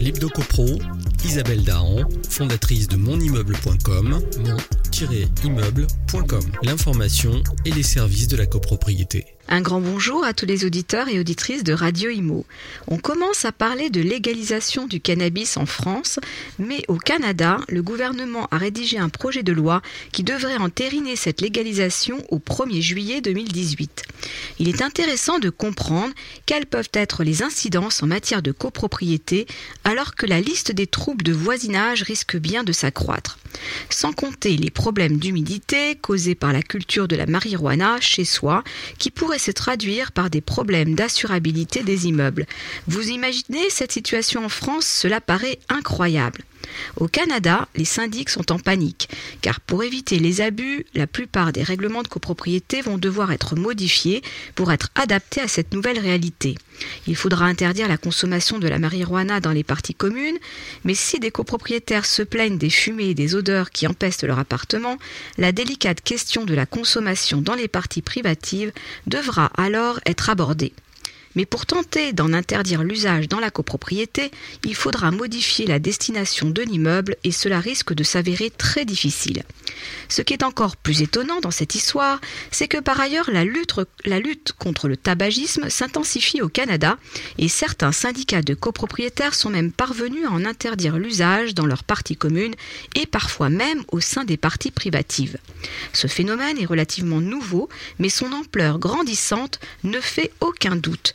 L'Hebdo-Copro, Isabelle Dahan, fondatrice de monimmeuble.com, mon-immeuble.com. L'information et les services de la copropriété. Un grand bonjour à tous les auditeurs et auditrices de Radio Imo. On commence à parler de légalisation du cannabis en France, mais au Canada, le gouvernement a rédigé un projet de loi qui devrait entériner cette légalisation au 1er juillet 2018. Il est intéressant de comprendre quelles peuvent être les incidences en matière de copropriété alors que la liste des troubles de voisinage risque bien de s'accroître. Sans compter les problèmes d'humidité causés par la culture de la marijuana chez soi qui pourraient se traduire par des problèmes d'assurabilité des immeubles. Vous imaginez cette situation en France? Cela paraît incroyable. Au Canada, les syndics sont en panique, car pour éviter les abus, la plupart des règlements de copropriété vont devoir être modifiés pour être adaptés à cette nouvelle réalité. Il faudra interdire la consommation de la marijuana dans les parties communes, mais si des copropriétaires se plaignent des fumées et des odeurs qui empestent leur appartement, la délicate question de la consommation dans les parties privatives devra alors être abordée. Mais pour tenter d'en interdire l'usage dans la copropriété, il faudra modifier la destination de l'immeuble et cela risque de s'avérer très difficile. Ce qui est encore plus étonnant dans cette histoire, c'est que par ailleurs la lutte, contre le tabagisme s'intensifie au Canada et certains syndicats de copropriétaires sont même parvenus à en interdire l'usage dans leurs parties communes et parfois même au sein des parties privatives. Ce phénomène est relativement nouveau, mais son ampleur grandissante ne fait aucun doute.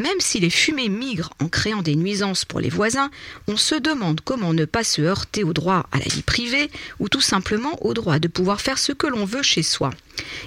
Même si les fumées migrent en créant des nuisances pour les voisins, on se demande comment ne pas se heurter au droit à la vie privée ou tout simplement au droit de pouvoir faire ce que l'on veut chez soi.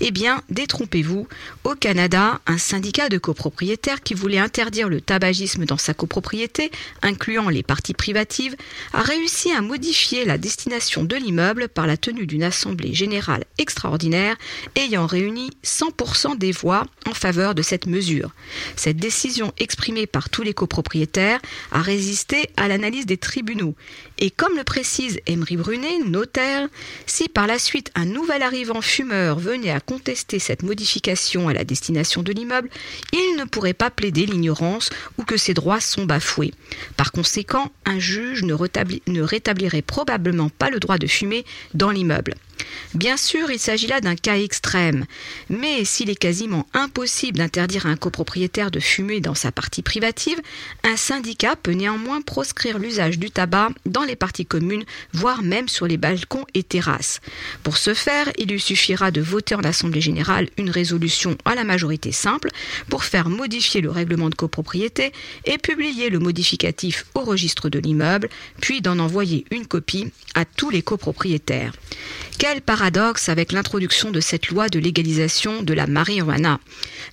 Eh bien, détrompez-vous, au Canada, un syndicat de copropriétaires qui voulait interdire le tabagisme dans sa copropriété, incluant les parties privatives, a réussi à modifier la destination de l'immeuble par la tenue d'une assemblée générale extraordinaire ayant réuni 100% des voix en faveur de cette mesure. Cette décision exprimée par tous les copropriétaires a résisté à l'analyse des tribunaux. Et comme le précise Emery Brunet, notaire, si par la suite un nouvel arrivant fumeur venait à contester cette modification à la destination de l'immeuble, il ne pourrait pas plaider l'ignorance ou que ses droits sont bafoués. Par conséquent, un juge ne, ne rétablirait probablement pas le droit de fumer dans l'immeuble. Bien sûr, il s'agit là d'un cas extrême, mais s'il est quasiment impossible d'interdire à un copropriétaire de fumer dans sa partie privative, un syndicat peut néanmoins proscrire l'usage du tabac dans les parties communes, voire même sur les balcons et terrasses. Pour ce faire, il lui suffira de voter en Assemblée générale une résolution à la majorité simple pour faire modifier le règlement de copropriété et publier le modificatif au registre de l'immeuble, puis d'en envoyer une copie à tous les copropriétaires. Quel paradoxe avec l'introduction de cette loi de légalisation de la marijuana.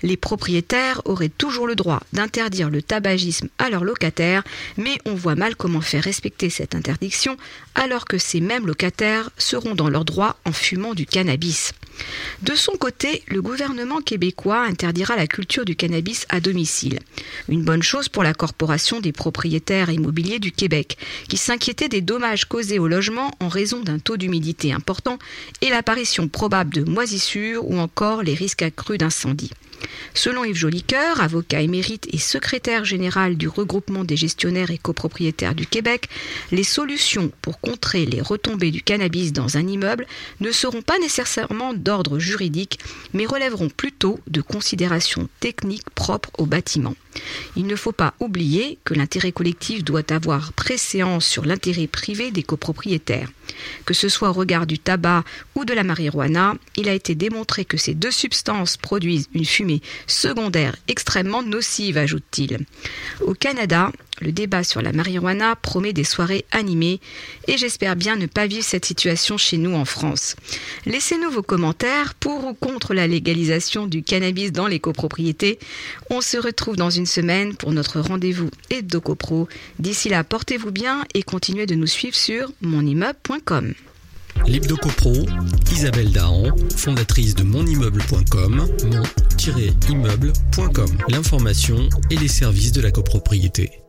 Les propriétaires auraient toujours le droit d'interdire le tabagisme à leurs locataires, mais on voit mal comment faire respecter cette interdiction alors que ces mêmes locataires seront dans leurs droits en fumant du cannabis. De son côté, le gouvernement québécois interdira la culture du cannabis à domicile. Une bonne chose pour la Corporation des propriétaires immobiliers du Québec, qui s'inquiétait des dommages causés au logement en raison d'un taux d'humidité important et l'apparition probable de moisissures ou encore les risques accrus d'incendie. Selon Yves Jolicoeur, avocat émérite et secrétaire général du regroupement des gestionnaires et copropriétaires du Québec, les solutions pour contrer les retombées du cannabis dans un immeuble ne seront pas nécessairement d'ordre juridique, mais relèveront plutôt de considérations techniques propres au bâtiment. Il ne faut pas oublier que l'intérêt collectif doit avoir préséance sur l'intérêt privé des copropriétaires. Que ce soit au regard du tabac ou de la marijuana, il a été démontré que ces deux substances produisent une fumée secondaire extrêmement nocive, ajoute-t-il. Au Canada, le débat sur la marijuana promet des soirées animées et j'espère bien ne pas vivre cette situation chez nous en France. Laissez-nous vos commentaires pour ou contre la légalisation du cannabis dans les copropriétés. On se retrouve dans une semaine pour notre rendez-vous hebdo-copro. D'ici là, portez-vous bien et continuez de nous suivre sur monimmeuble.com. L'Hebdo-Copro, Isabelle Dahan, fondatrice de monimmeuble.com, mon-immeuble.com. L'information et les services de la copropriété.